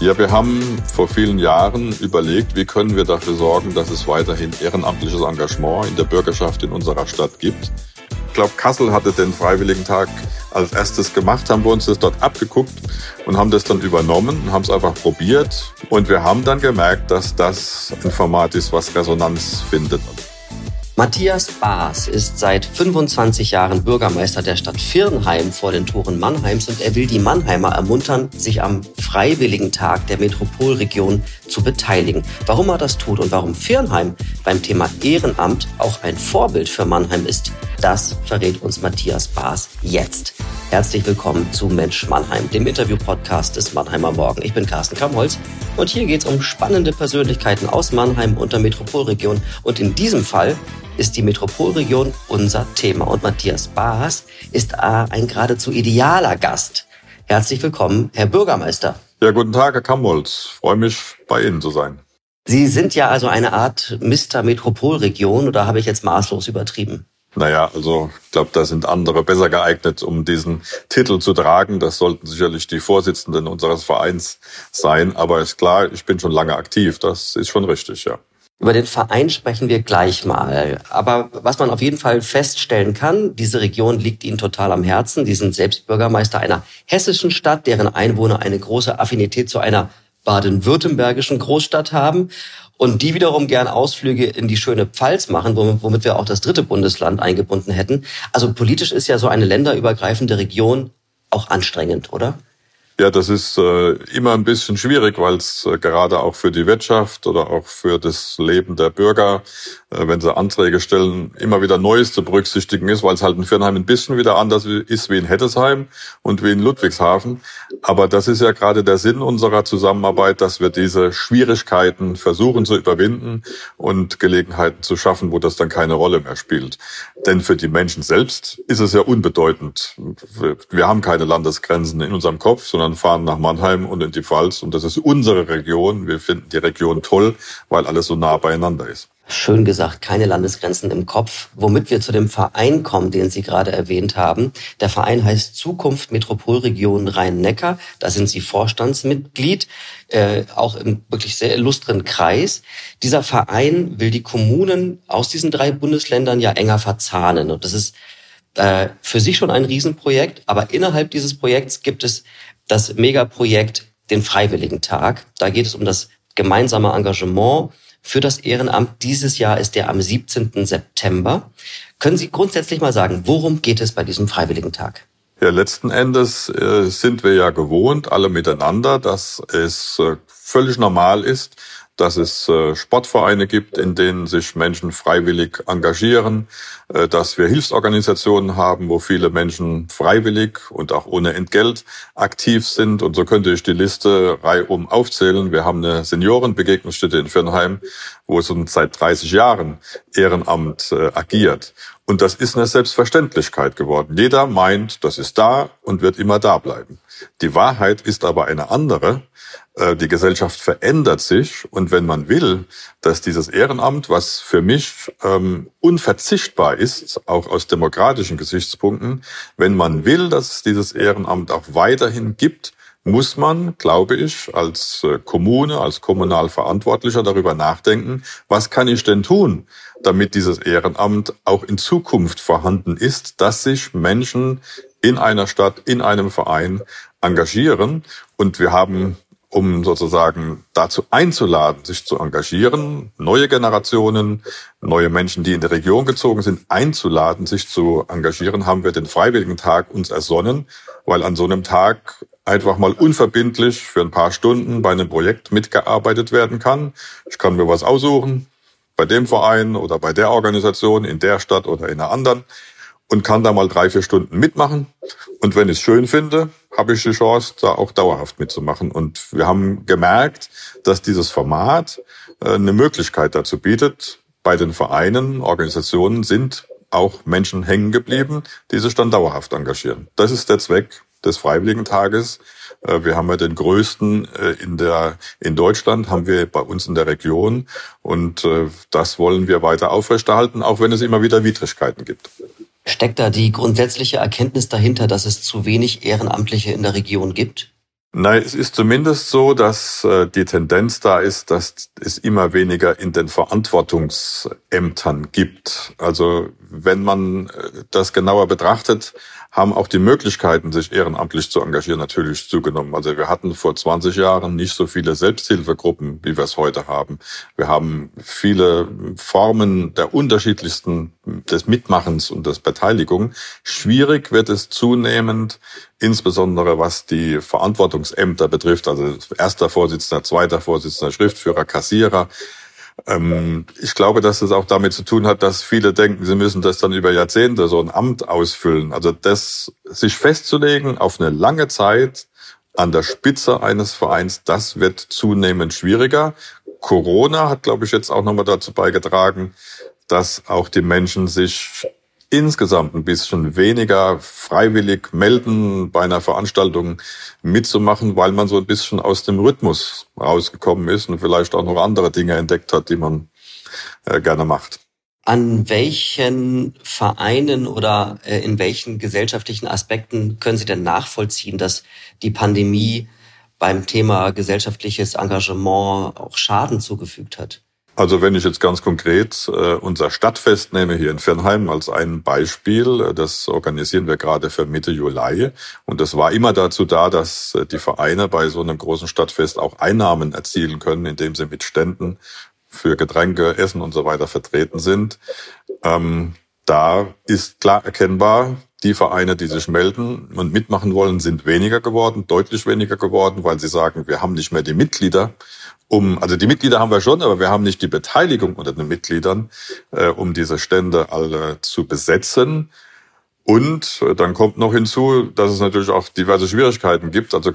Ja, wir haben vor vielen Jahren überlegt, wie können wir dafür sorgen, dass es weiterhin ehrenamtliches Engagement in der Bürgerschaft in unserer Stadt gibt. Ich glaube, Kassel hatte den Freiwilligentag als erstes gemacht, haben wir uns das dort abgeguckt und haben das dann übernommen und haben es einfach probiert. Und wir haben dann gemerkt, dass das ein Format ist, was Resonanz findet. Matthias Baas ist seit 25 Jahren Bürgermeister der Stadt Virnheim vor den Toren Mannheims und er will die Mannheimer ermuntern, sich am Freiwilligen Tag der Metropolregion zu beteiligen. Warum er das tut und warum Virnheim beim Thema Ehrenamt auch ein Vorbild für Mannheim ist, das verrät uns Matthias Baas jetzt. Herzlich willkommen zu Mensch Mannheim, dem Interview-Podcast des Mannheimer Morgen. Ich bin Carsten Kamholz und hier geht es um spannende Persönlichkeiten aus Mannheim und der Metropolregion. Und in diesem Fall ist die Metropolregion unser Thema. Und Matthias Baas ist ein geradezu idealer Gast. Herzlich willkommen, Herr Bürgermeister. Ja, guten Tag, Herr Kamholz. Freue mich, bei Ihnen zu sein. Sie sind ja also eine Art Mr. Metropolregion oder habe ich jetzt maßlos übertrieben? Naja, also ich glaube, da sind andere besser geeignet, um diesen Titel zu tragen. Das sollten sicherlich die Vorsitzenden unseres Vereins sein. Aber ist klar, ich bin schon lange aktiv. Das ist schon richtig, ja. Über den Verein sprechen wir gleich mal. Aber was man auf jeden Fall feststellen kann, diese Region liegt Ihnen total am Herzen. Sie sind selbst Bürgermeister einer hessischen Stadt, deren Einwohner eine große Affinität zu einer baden-württembergischen Großstadt haben und die wiederum gern Ausflüge in die schöne Pfalz machen, womit wir auch das dritte Bundesland eingebunden hätten. Also politisch ist ja so eine länderübergreifende Region auch anstrengend, oder? Ja, das ist äh, immer ein bisschen schwierig, weil es äh, gerade auch für die Wirtschaft oder auch für das Leben der Bürger, äh, wenn sie Anträge stellen, immer wieder Neues zu berücksichtigen ist, weil es halt in Firnheim ein bisschen wieder anders ist wie in Hettesheim und wie in Ludwigshafen. Aber das ist ja gerade der Sinn unserer Zusammenarbeit, dass wir diese Schwierigkeiten versuchen zu überwinden und Gelegenheiten zu schaffen, wo das dann keine Rolle mehr spielt. Denn für die Menschen selbst ist es ja unbedeutend. Wir haben keine Landesgrenzen in unserem Kopf, sondern sondern fahren nach Mannheim und in die Pfalz. Und das ist unsere Region. Wir finden die Region toll, weil alles so nah beieinander ist. Schön gesagt, keine Landesgrenzen im Kopf. Womit wir zu dem Verein kommen, den Sie gerade erwähnt haben. Der Verein heißt Zukunft Metropolregion Rhein-Neckar. Da sind Sie Vorstandsmitglied, äh, auch im wirklich sehr illustren Kreis. Dieser Verein will die Kommunen aus diesen drei Bundesländern ja enger verzahnen. Und das ist äh, für sich schon ein Riesenprojekt. Aber innerhalb dieses Projekts gibt es das Megaprojekt den Freiwilligen Tag. Da geht es um das gemeinsame Engagement für das Ehrenamt. Dieses Jahr ist der am 17. September. Können Sie grundsätzlich mal sagen, worum geht es bei diesem Freiwilligen Tag? Ja, letzten Endes äh, sind wir ja gewohnt, alle miteinander, dass es äh, völlig normal ist, dass es äh, Sportvereine gibt, in denen sich Menschen freiwillig engagieren, äh, dass wir Hilfsorganisationen haben, wo viele Menschen freiwillig und auch ohne Entgelt aktiv sind. Und so könnte ich die Liste reihum aufzählen. Wir haben eine Seniorenbegegnungsstätte in Firnheim, wo es seit 30 Jahren Ehrenamt äh, agiert. Und das ist eine Selbstverständlichkeit geworden. Jeder meint, das ist da und wird immer da bleiben. Die Wahrheit ist aber eine andere. Äh, die Gesellschaft verändert sich und wenn man will, dass dieses Ehrenamt, was für mich ähm, unverzichtbar ist, auch aus demokratischen Gesichtspunkten, wenn man will, dass es dieses Ehrenamt auch weiterhin gibt, muss man, glaube ich, als äh, Kommune, als Kommunalverantwortlicher darüber nachdenken, was kann ich denn tun, damit dieses Ehrenamt auch in Zukunft vorhanden ist, dass sich Menschen in einer Stadt, in einem Verein engagieren. Und wir haben um sozusagen dazu einzuladen, sich zu engagieren, neue Generationen, neue Menschen, die in die Region gezogen sind, einzuladen, sich zu engagieren, haben wir den Freiwilligen Tag uns ersonnen, weil an so einem Tag einfach mal unverbindlich für ein paar Stunden bei einem Projekt mitgearbeitet werden kann. Ich kann mir was aussuchen, bei dem Verein oder bei der Organisation, in der Stadt oder in einer anderen und kann da mal drei, vier Stunden mitmachen. Und wenn ich es schön finde, habe ich die Chance, da auch dauerhaft mitzumachen. Und wir haben gemerkt, dass dieses Format äh, eine Möglichkeit dazu bietet. Bei den Vereinen, Organisationen sind auch Menschen hängen geblieben, die sich dann dauerhaft engagieren. Das ist der Zweck des Freiwilligentages. Äh, wir haben ja den größten äh, in der in Deutschland haben wir bei uns in der Region und das wollen wir weiter aufrechterhalten, auch wenn es immer wieder Widrigkeiten gibt. Steckt da die grundsätzliche Erkenntnis dahinter, dass es zu wenig Ehrenamtliche in der Region gibt? Nein, es ist zumindest so, dass äh, die Tendenz da ist, dass es immer weniger in den Verantwortungsämtern gibt. Also wenn man äh, das genauer betrachtet, haben auch die Möglichkeiten, sich ehrenamtlich zu engagieren, natürlich zugenommen. Also wir hatten vor 20 Jahren nicht so viele Selbsthilfegruppen, wie wir es heute haben. Wir haben viele Formen der unterschiedlichsten des Mitmachens und des Beteiligung. Schwierig wird es zunehmend, insbesondere was die Verantwortungsämter betrifft, also erster Vorsitzender, zweiter Vorsitzender, Schriftführer, Kassierer, ähm, ich glaube, dass es auch damit zu tun hat, dass viele denken, sie müssen das dann über Jahrzehnte so ein Amt ausfüllen. Also das sich festzulegen auf eine lange Zeit an der Spitze eines Vereins, das wird zunehmend schwieriger. Corona hat, glaube ich, jetzt auch nochmal dazu beigetragen, dass auch die Menschen sich insgesamt ein bisschen weniger freiwillig melden, bei einer Veranstaltung mitzumachen, weil man so ein bisschen aus dem Rhythmus rausgekommen ist und vielleicht auch noch andere Dinge entdeckt hat, die man äh, gerne macht. An welchen Vereinen oder äh, in welchen gesellschaftlichen Aspekten können Sie denn nachvollziehen, dass die Pandemie beim Thema gesellschaftliches Engagement auch Schaden zugefügt hat? Also wenn ich jetzt ganz konkret äh, unser Stadtfest nehme hier in Fernheim als ein Beispiel, äh, das organisieren wir gerade für Mitte Juli. Und das war immer dazu da, dass äh, die Vereine bei so einem großen Stadtfest auch Einnahmen erzielen können, indem sie mit Ständen für Getränke, Essen und so weiter vertreten sind. Ähm, da ist klar erkennbar, die Vereine, die sich melden und mitmachen wollen, sind weniger geworden, deutlich weniger geworden, weil sie sagen, wir haben nicht mehr die Mitglieder, um, also die Mitglieder haben wir schon, aber wir haben nicht die Beteiligung unter den Mitgliedern, äh, um diese Stände alle zu besetzen. Und äh, dann kommt noch hinzu, dass es natürlich auch diverse Schwierigkeiten gibt. Also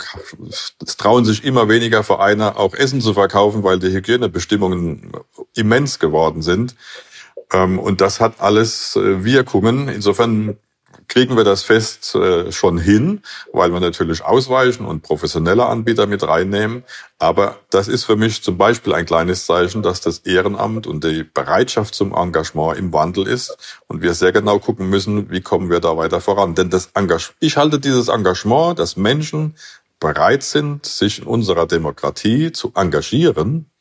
es trauen sich immer weniger Vereine auch Essen zu verkaufen, weil die Hygienebestimmungen immens geworden sind. Ähm, und das hat alles äh, Wirkungen. Insofern kriegen wir das Fest äh, schon hin, weil wir natürlich ausweichen und professionelle Anbieter mit reinnehmen. Aber das ist für mich zum Beispiel ein kleines Zeichen, dass das Ehrenamt und die Bereitschaft zum Engagement im Wandel ist und wir sehr genau gucken müssen, wie kommen wir da weiter voran. Denn das Engagement, ich halte dieses Engagement, dass Menschen bereit sind, sich in unserer Demokratie zu engagieren,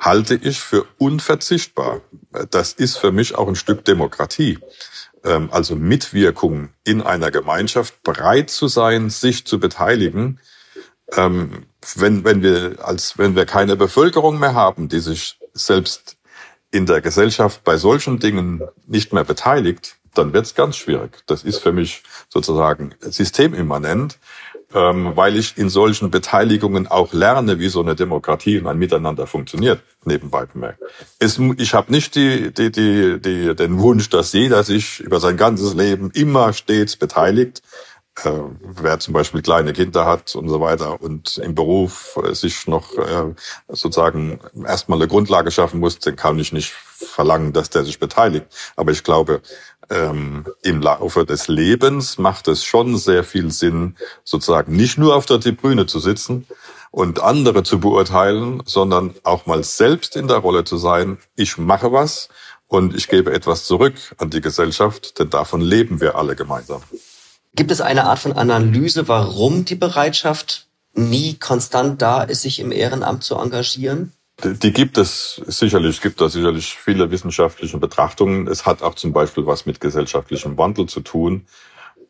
halte ich für unverzichtbar. Das ist für mich auch ein Stück Demokratie. Ähm, also Mitwirkung in einer Gemeinschaft, bereit zu sein, sich zu beteiligen, ähm, wenn, wenn wir als, wenn wir keine Bevölkerung mehr haben, die sich selbst in der Gesellschaft bei solchen Dingen nicht mehr beteiligt, dann wird es ganz schwierig. Das ist für mich sozusagen systemimmanent ähm, weil ich in solchen Beteiligungen auch lerne, wie so eine Demokratie und ein Miteinander funktioniert, nebenbei bemerkt. Es, ich habe nicht die, die, die, die, den Wunsch, dass jeder sich über sein ganzes Leben immer stets beteiligt. Äh, wer zum Beispiel kleine Kinder hat und so weiter und im Beruf äh, sich noch äh, sozusagen erstmal eine Grundlage schaffen muss, den kann ich nicht verlangen, dass der sich beteiligt. Aber ich glaube, ähm, im Laufe des Lebens macht es schon sehr viel Sinn, sozusagen nicht nur auf der Tribüne zu sitzen und andere zu beurteilen, sondern auch mal selbst in der Rolle zu sein. Ich mache was und ich gebe etwas zurück an die Gesellschaft, denn davon leben wir alle gemeinsam. Gibt es eine Art von Analyse, warum die Bereitschaft nie konstant da ist, sich im Ehrenamt zu engagieren? Die gibt es sicherlich, es gibt da sicherlich viele wissenschaftliche Betrachtungen. Es hat auch zum Beispiel was mit gesellschaftlichem Wandel zu tun.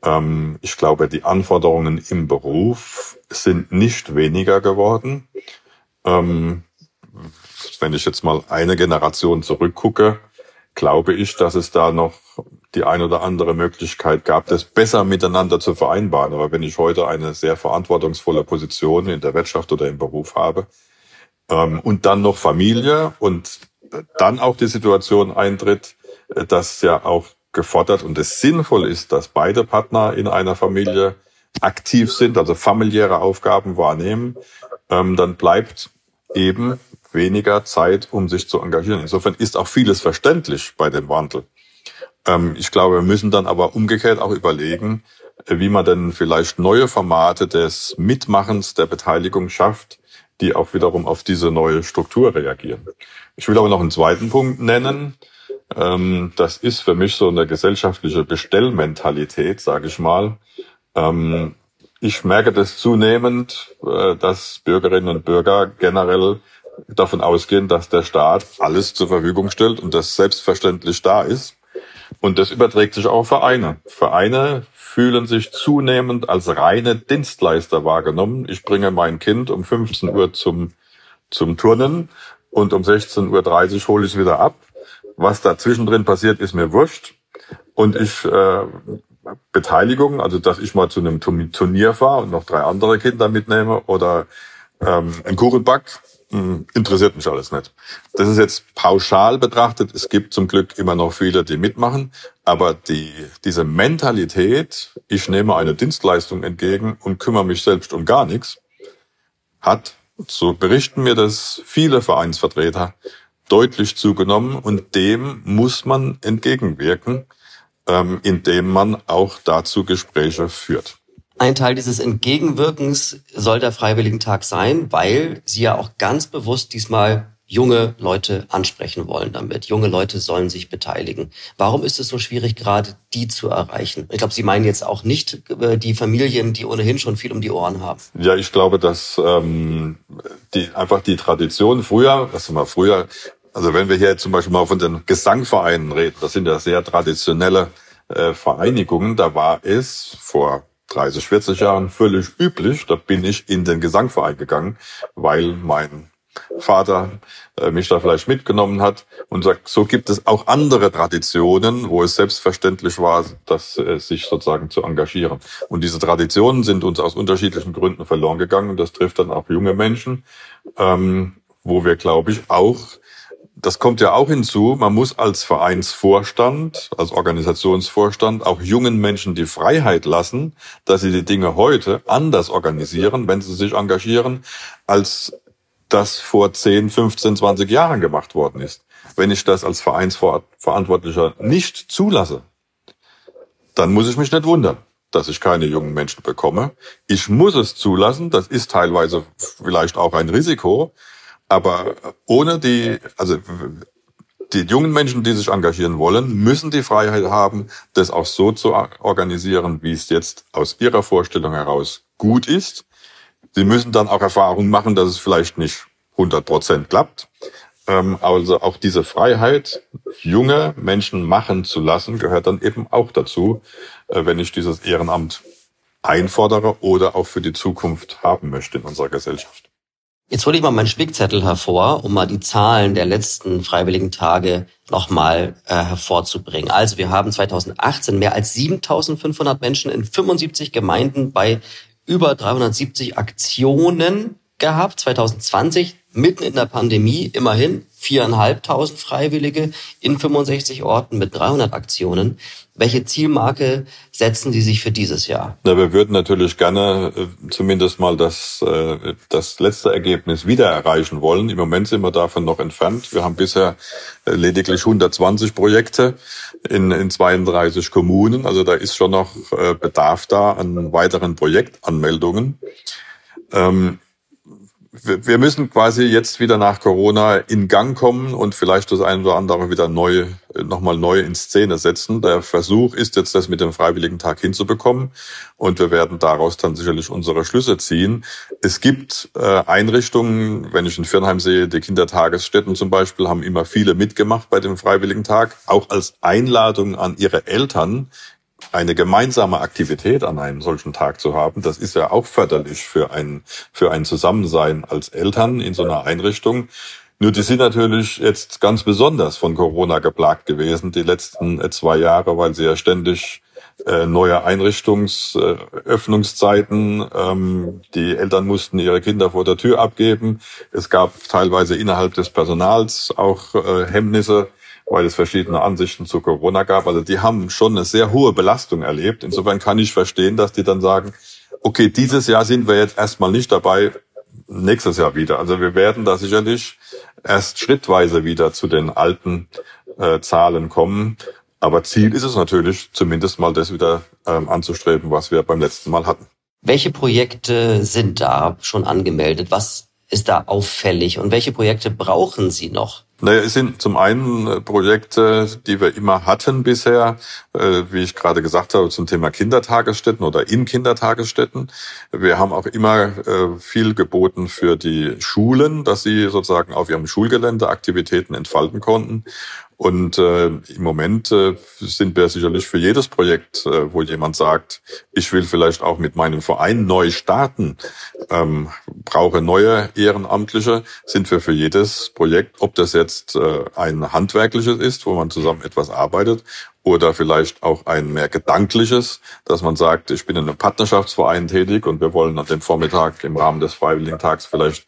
Ähm, ich glaube, die Anforderungen im Beruf sind nicht weniger geworden. Ähm, wenn ich jetzt mal eine Generation zurückgucke, glaube ich, dass es da noch die ein oder andere Möglichkeit gab, das besser miteinander zu vereinbaren. Aber wenn ich heute eine sehr verantwortungsvolle Position in der Wirtschaft oder im Beruf habe, und dann noch Familie und dann auch die Situation eintritt, äh, dass ja auch gefordert und es sinnvoll ist, dass beide Partner in einer Familie aktiv sind, also familiäre Aufgaben wahrnehmen, ähm, dann bleibt eben weniger Zeit, um sich zu engagieren. Insofern ist auch vieles verständlich bei dem Wandel. Ähm, ich glaube, wir müssen dann aber umgekehrt auch überlegen, äh, wie man denn vielleicht neue Formate des Mitmachens, der Beteiligung schafft, die auch wiederum auf diese neue Struktur reagieren. Ich will aber noch einen zweiten Punkt nennen. Ähm, das ist für mich so eine gesellschaftliche Bestellmentalität, sage ich mal. Ähm, Ich merke das zunehmend, äh, dass Bürgerinnen und Bürger generell davon ausgehen, dass der Staat alles zur Verfügung stellt und das selbstverständlich da ist. Und das überträgt sich auch auf Vereine. Vereine fühlen sich zunehmend als reine Dienstleister wahrgenommen. Ich bringe mein Kind um 15 Uhr zum, zum Turnen und um 16.30 Uhr hole ich es wieder ab. Was dazwischen drin passiert, ist mir wurscht. Und ich äh, Beteiligung, also dass ich mal zu einem Turnier fahre und noch drei andere Kinder mitnehme oder ähm, einen Kuchen back, interessiert mich alles nicht. Das ist jetzt pauschal betrachtet. Es gibt zum Glück immer noch viele, die mitmachen. Aber die, diese Mentalität, ich nehme eine Dienstleistung entgegen und kümmere mich selbst um gar nichts, hat, so berichten mir das viele Vereinsvertreter, deutlich zugenommen. Und dem muss man entgegenwirken, ähm, indem man auch dazu Gespräche führt. Ein Teil dieses Entgegenwirkens soll der Freiwilligentag sein, weil Sie ja auch ganz bewusst diesmal junge Leute ansprechen wollen damit. Junge Leute sollen sich beteiligen. Warum ist es so schwierig, gerade die zu erreichen? Ich glaube, Sie meinen jetzt auch nicht äh, die Familien, die ohnehin schon viel um die Ohren haben. Ja, ich glaube, dass ähm, die einfach die Tradition früher, was mal früher, also wenn wir hier zum Beispiel mal von den Gesangvereinen reden, das sind ja sehr traditionelle äh, Vereinigungen, da war es vor 30, 40 Jahren völlig üblich. Da bin ich in den Gesangverein gegangen, weil mein Vater äh, mich da vielleicht mitgenommen hat und sagt, so gibt es auch andere Traditionen, wo es selbstverständlich war, dass äh, sich sozusagen zu engagieren. Und diese Traditionen sind uns aus unterschiedlichen Gründen verloren gegangen und das trifft dann auch junge Menschen, ähm, wo wir, glaube ich, auch das kommt ja auch hinzu, man muss als Vereinsvorstand, als Organisationsvorstand auch jungen Menschen die Freiheit lassen, dass sie die Dinge heute anders organisieren, wenn sie sich engagieren, als das vor 10, 15, 20 Jahren gemacht worden ist. Wenn ich das als Vereinsverantwortlicher nicht zulasse, dann muss ich mich nicht wundern, dass ich keine jungen Menschen bekomme. Ich muss es zulassen, das ist teilweise vielleicht auch ein Risiko, aber ohne die, also die jungen Menschen, die sich engagieren wollen, müssen die Freiheit haben, das auch so zu organisieren, wie es jetzt aus ihrer Vorstellung heraus gut ist. Sie müssen dann auch Erfahrung machen, dass es vielleicht nicht 100 Prozent klappt. Ähm, also auch diese Freiheit, junge Menschen machen zu lassen, gehört dann eben auch dazu, äh, wenn ich dieses Ehrenamt einfordere oder auch für die Zukunft haben möchte in unserer Gesellschaft. Jetzt hole ich mal meinen Spickzettel hervor, um mal die Zahlen der letzten freiwilligen Tage nochmal äh, hervorzubringen. Also wir haben 2018 mehr als 7500 Menschen in 75 Gemeinden bei über 370 Aktionen gehabt. 2020 mitten in der Pandemie immerhin viereinhalbtausend Freiwillige in 65 Orten mit 300 Aktionen. Welche Zielmarke setzen Sie sich für dieses Jahr? Na, wir würden natürlich gerne äh, zumindest mal das, äh, das letzte Ergebnis wieder erreichen wollen. Im Moment sind wir davon noch entfernt. Wir haben bisher äh, lediglich 120 Projekte in, in 32 Kommunen. Also da ist schon noch äh, Bedarf da an weiteren Projektanmeldungen. Ähm, wir müssen quasi jetzt wieder nach Corona in Gang kommen und vielleicht das eine oder andere wieder neu, nochmal neu in Szene setzen. Der Versuch ist jetzt, das mit dem Freiwilligen Tag hinzubekommen und wir werden daraus dann sicherlich unsere Schlüsse ziehen. Es gibt äh, Einrichtungen, wenn ich in Firnheim sehe, die Kindertagesstätten zum Beispiel, haben immer viele mitgemacht bei dem Freiwilligen Tag, auch als Einladung an ihre Eltern eine gemeinsame Aktivität an einem solchen Tag zu haben, das ist ja auch förderlich für ein, für ein Zusammensein als Eltern in so einer Einrichtung. Nur die sind natürlich jetzt ganz besonders von Corona geplagt gewesen, die letzten äh, zwei Jahre, weil sie ja ständig äh, neue Einrichtungsöffnungszeiten, äh, ähm, die Eltern mussten ihre Kinder vor der Tür abgeben. Es gab teilweise innerhalb des Personals auch Hemmnisse weil es verschiedene Ansichten zu Corona gab. Also die haben schon eine sehr hohe Belastung erlebt. Insofern kann ich verstehen, dass die dann sagen, okay, dieses Jahr sind wir jetzt erstmal nicht dabei, nächstes Jahr wieder. Also wir werden da sicherlich erst schrittweise wieder zu den alten äh, Zahlen kommen. Aber Ziel ist es natürlich, zumindest mal das wieder ähm, anzustreben, was wir beim letzten Mal hatten. Welche Projekte sind da schon angemeldet? Was ist da auffällig und welche Projekte brauchen Sie noch? Naja, es sind zum einen äh, Projekte, die wir immer hatten bisher, äh, wie ich gerade gesagt habe, zum Thema Kindertagesstätten oder in Kindertagesstätten. Wir haben auch immer äh, viel geboten für die Schulen, dass sie sozusagen auf ihrem Schulgelände Aktivitäten entfalten konnten. Und äh, im Moment äh, sind wir sicherlich für jedes Projekt, äh, wo jemand sagt, ich will vielleicht auch mit meinem Verein neu starten, ähm, brauche neue Ehrenamtliche, sind wir für jedes Projekt, ob das jetzt äh, ein handwerkliches ist, wo man zusammen etwas arbeitet, oder vielleicht auch ein mehr gedankliches, dass man sagt, ich bin in einem Partnerschaftsverein tätig und wir wollen an dem Vormittag im Rahmen des Freiwilligentags vielleicht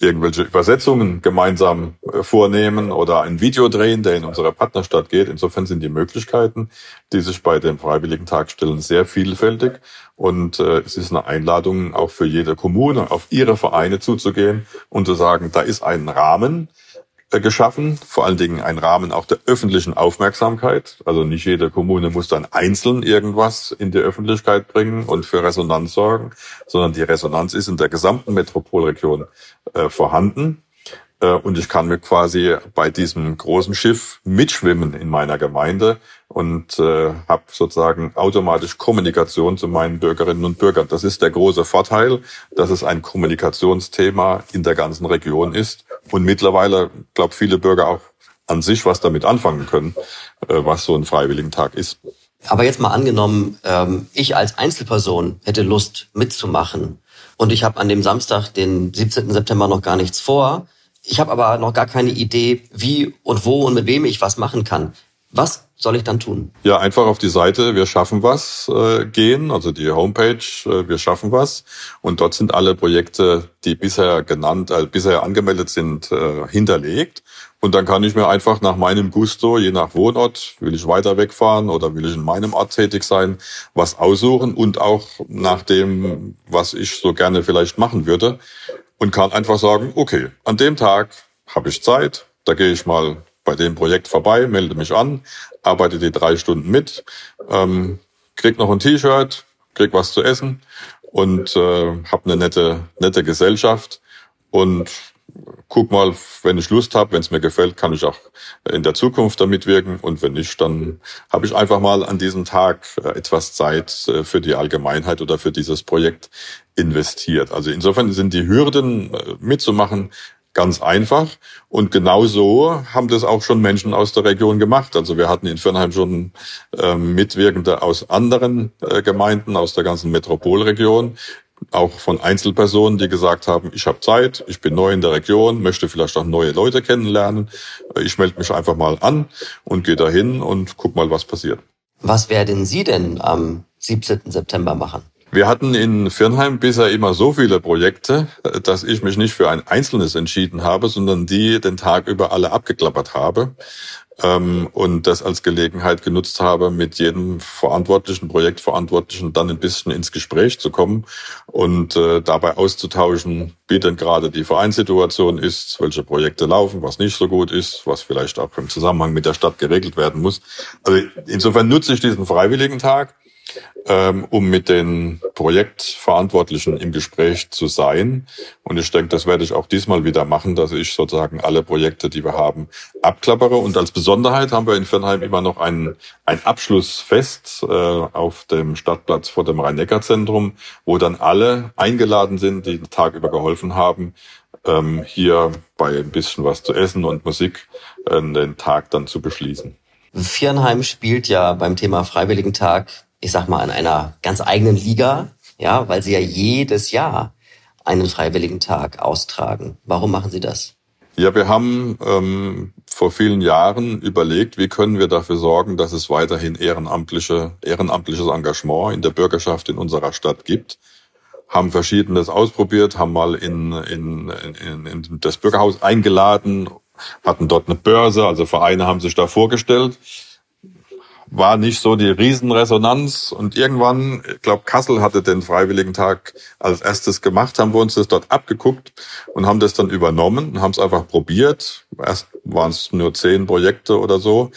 irgendwelche Übersetzungen gemeinsam äh, vornehmen oder ein Video drehen, der in unsere Partnerstadt geht. Insofern sind die Möglichkeiten, die sich bei dem Freiwilligentag stellen, sehr vielfältig. Und äh, es ist eine Einladung auch für jede Kommune, auf ihre Vereine zuzugehen und zu sagen, da ist ein Rahmen, geschaffen, vor allen Dingen ein Rahmen auch der öffentlichen Aufmerksamkeit. Also nicht jede Kommune muss dann einzeln irgendwas in die Öffentlichkeit bringen und für Resonanz sorgen, sondern die Resonanz ist in der gesamten Metropolregion äh, vorhanden. Äh, und ich kann mir quasi bei diesem großen Schiff mitschwimmen in meiner Gemeinde und äh, habe sozusagen automatisch Kommunikation zu meinen Bürgerinnen und Bürgern. Das ist der große Vorteil, dass es ein Kommunikationsthema in der ganzen Region ist und mittlerweile, glaube viele Bürger auch an sich was damit anfangen können, äh, was so ein Freiwilligentag ist. Aber jetzt mal angenommen, ähm, ich als Einzelperson hätte Lust mitzumachen und ich habe an dem Samstag, den 17. September, noch gar nichts vor. Ich habe aber noch gar keine Idee, wie und wo und mit wem ich was machen kann. Was soll ich dann tun? Ja, einfach auf die Seite Wir schaffen was äh, gehen, also die Homepage äh, Wir schaffen was. Und dort sind alle Projekte, die bisher genannt, äh, bisher angemeldet sind, äh, hinterlegt. Und dann kann ich mir einfach nach meinem Gusto, je nach Wohnort, will ich weiter wegfahren oder will ich in meinem Ort tätig sein, was aussuchen und auch nach dem, was ich so gerne vielleicht machen würde. Und kann einfach sagen, okay, an dem Tag habe ich Zeit, da gehe ich mal bei dem Projekt vorbei, melde mich an, arbeite die drei Stunden mit, ähm, krieg noch ein T-Shirt, krieg was zu essen und äh, habe eine nette, nette Gesellschaft und guck mal, wenn ich Lust habe, wenn es mir gefällt, kann ich auch in der Zukunft damit wirken und wenn nicht, dann habe ich einfach mal an diesem Tag äh, etwas Zeit äh, für die Allgemeinheit oder für dieses Projekt investiert. Also insofern sind die Hürden äh, mitzumachen ganz einfach. Und genau so haben das auch schon Menschen aus der Region gemacht. Also wir hatten in Firnheim schon äh, Mitwirkende aus anderen äh, Gemeinden, aus der ganzen Metropolregion, auch von Einzelpersonen, die gesagt haben, ich habe Zeit, ich bin neu in der Region, möchte vielleicht auch neue Leute kennenlernen. Äh, ich melde mich einfach mal an und gehe dahin und guck mal, was passiert. Was werden Sie denn am 17. September machen? Wir hatten in Firnheim bisher immer so viele Projekte, dass ich mich nicht für ein einzelnes entschieden habe, sondern die den Tag über alle abgeklappert habe ähm, und das als Gelegenheit genutzt habe, mit jedem verantwortlichen Projektverantwortlichen dann ein bisschen ins Gespräch zu kommen und äh, dabei auszutauschen, wie denn gerade die Vereinssituation ist, welche Projekte laufen, was nicht so gut ist, was vielleicht auch im Zusammenhang mit der Stadt geregelt werden muss. Also insofern nutze ich diesen Freiwilligen Tag ähm, um mit den Projektverantwortlichen im Gespräch zu sein. Und ich denke, das werde ich auch diesmal wieder machen, dass ich sozusagen alle Projekte, die wir haben, abklappere. Und als Besonderheit haben wir in Fernheim immer noch ein, ein Abschlussfest äh, auf dem Stadtplatz vor dem Rhein-Neckar-Zentrum, wo dann alle eingeladen sind, die den Tag über geholfen haben, ähm, hier bei ein bisschen was zu essen und Musik äh, den Tag dann zu beschließen. Viernheim spielt ja beim Thema Freiwilligentag ich sag mal, in einer ganz eigenen Liga, ja, weil sie ja jedes Jahr einen freiwilligen Tag austragen. Warum machen sie das? Ja, wir haben ähm, vor vielen Jahren überlegt, wie können wir dafür sorgen, dass es weiterhin ehrenamtliche, ehrenamtliches Engagement in der Bürgerschaft in unserer Stadt gibt. Haben verschiedenes ausprobiert, haben mal in, in, in, in das Bürgerhaus eingeladen, hatten dort eine Börse, also Vereine haben sich da vorgestellt war nicht so die Riesenresonanz. Und irgendwann, ich glaube, Kassel hatte den Freiwilligentag als erstes gemacht, haben wir uns das dort abgeguckt und haben das dann übernommen und haben es einfach probiert. Erst waren es nur zehn Projekte oder so.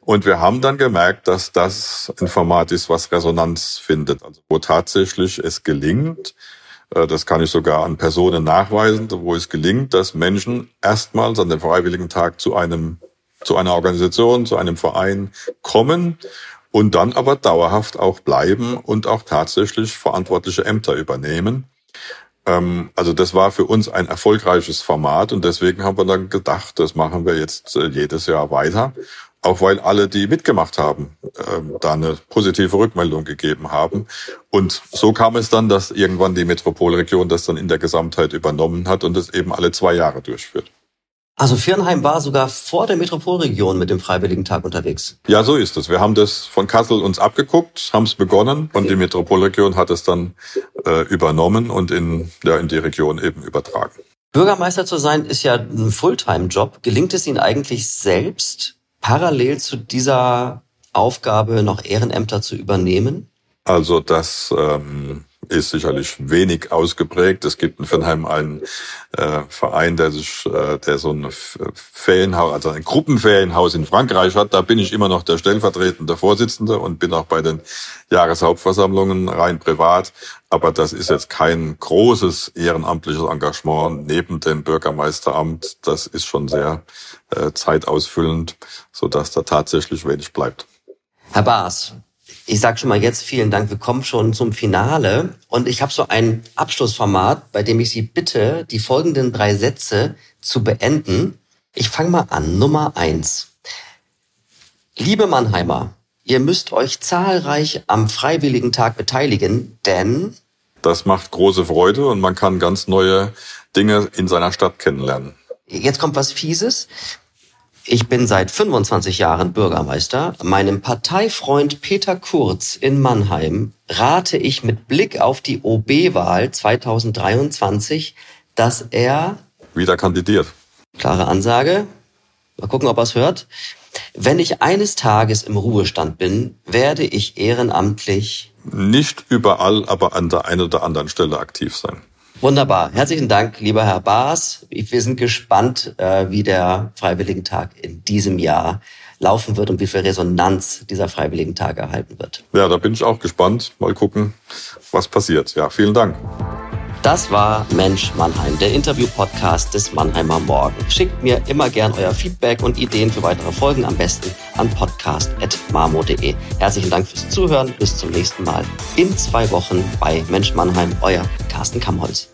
Und wir haben dann gemerkt, dass das ein Format ist, was Resonanz findet. Also wo tatsächlich es gelingt, Äh, das kann ich sogar an Personen nachweisen, wo es gelingt, dass Menschen erstmals an dem Freiwilligen Tag zu einem, zu einer Organisation, zu einem Verein kommen und dann aber dauerhaft auch bleiben und auch tatsächlich verantwortliche Ämter übernehmen. Ähm, also das war für uns ein erfolgreiches Format und deswegen haben wir dann gedacht, das machen wir jetzt äh, jedes Jahr weiter. Auch weil alle, die mitgemacht haben, ähm, da eine positive Rückmeldung gegeben haben. Und so kam es dann, dass irgendwann die Metropolregion das dann in der Gesamtheit übernommen hat und es eben alle zwei Jahre durchführt. Also Viernheim war sogar vor der Metropolregion mit dem Freiwilligen Tag unterwegs. Ja, so ist es. Wir haben das von Kassel uns abgeguckt, haben es begonnen und die Metropolregion hat es dann äh, übernommen und in, ja, in die Region eben übertragen. Bürgermeister zu sein ist ja ein Fulltime-Job. Gelingt es Ihnen eigentlich selbst, parallel zu dieser Aufgabe noch Ehrenämter zu übernehmen? Also das ähm, ist sicherlich wenig ausgeprägt. Es gibt in Fernheim einen äh, Verein, der sich, äh, der so ein Ferienhaus, also ein Gruppenferienhaus in Frankreich hat. Da bin ich immer noch der stellvertretende Vorsitzende und bin auch bei den Jahreshauptversammlungen rein privat. Aber das ist jetzt kein großes ehrenamtliches Engagement neben dem Bürgermeisteramt. Das ist schon sehr äh, zeitausfüllend, so dass da tatsächlich wenig bleibt. Herr Baas, ich sage schon mal jetzt vielen Dank. Wir kommen schon zum Finale und ich habe so ein Abschlussformat, bei dem ich Sie bitte, die folgenden drei Sätze zu beenden. Ich fange mal an. Nummer eins. Liebe Mannheimer, ihr müsst euch zahlreich am Freiwilligen Tag beteiligen, denn das macht große Freude und man kann ganz neue Dinge in seiner Stadt kennenlernen. Jetzt kommt was Fieses. Ich bin seit 25 Jahren Bürgermeister. Meinem Parteifreund Peter Kurz in Mannheim rate ich mit Blick auf die OB-Wahl 2023, dass er wieder kandidiert. Klare Ansage. Mal gucken, ob er es hört. Wenn ich eines Tages im Ruhestand bin, werde ich ehrenamtlich nicht überall, aber an der einen oder anderen Stelle aktiv sein. Wunderbar. Herzlichen Dank, lieber Herr Baas. Wir sind gespannt, äh, wie der Freiwilligentag in diesem Jahr laufen wird und wie viel Resonanz dieser Freiwilligentag erhalten wird. Ja, da bin ich auch gespannt. Mal gucken, was passiert. Ja, vielen Dank. Das war Mensch Mannheim, der Interview-Podcast des Mannheimer Morgen. Schickt mir immer gern euer Feedback und Ideen für weitere Folgen am besten an podcast.marmo.de. Herzlichen Dank fürs Zuhören. Bis zum nächsten Mal in zwei Wochen bei Mensch Mannheim. Euer Carsten Kammholz.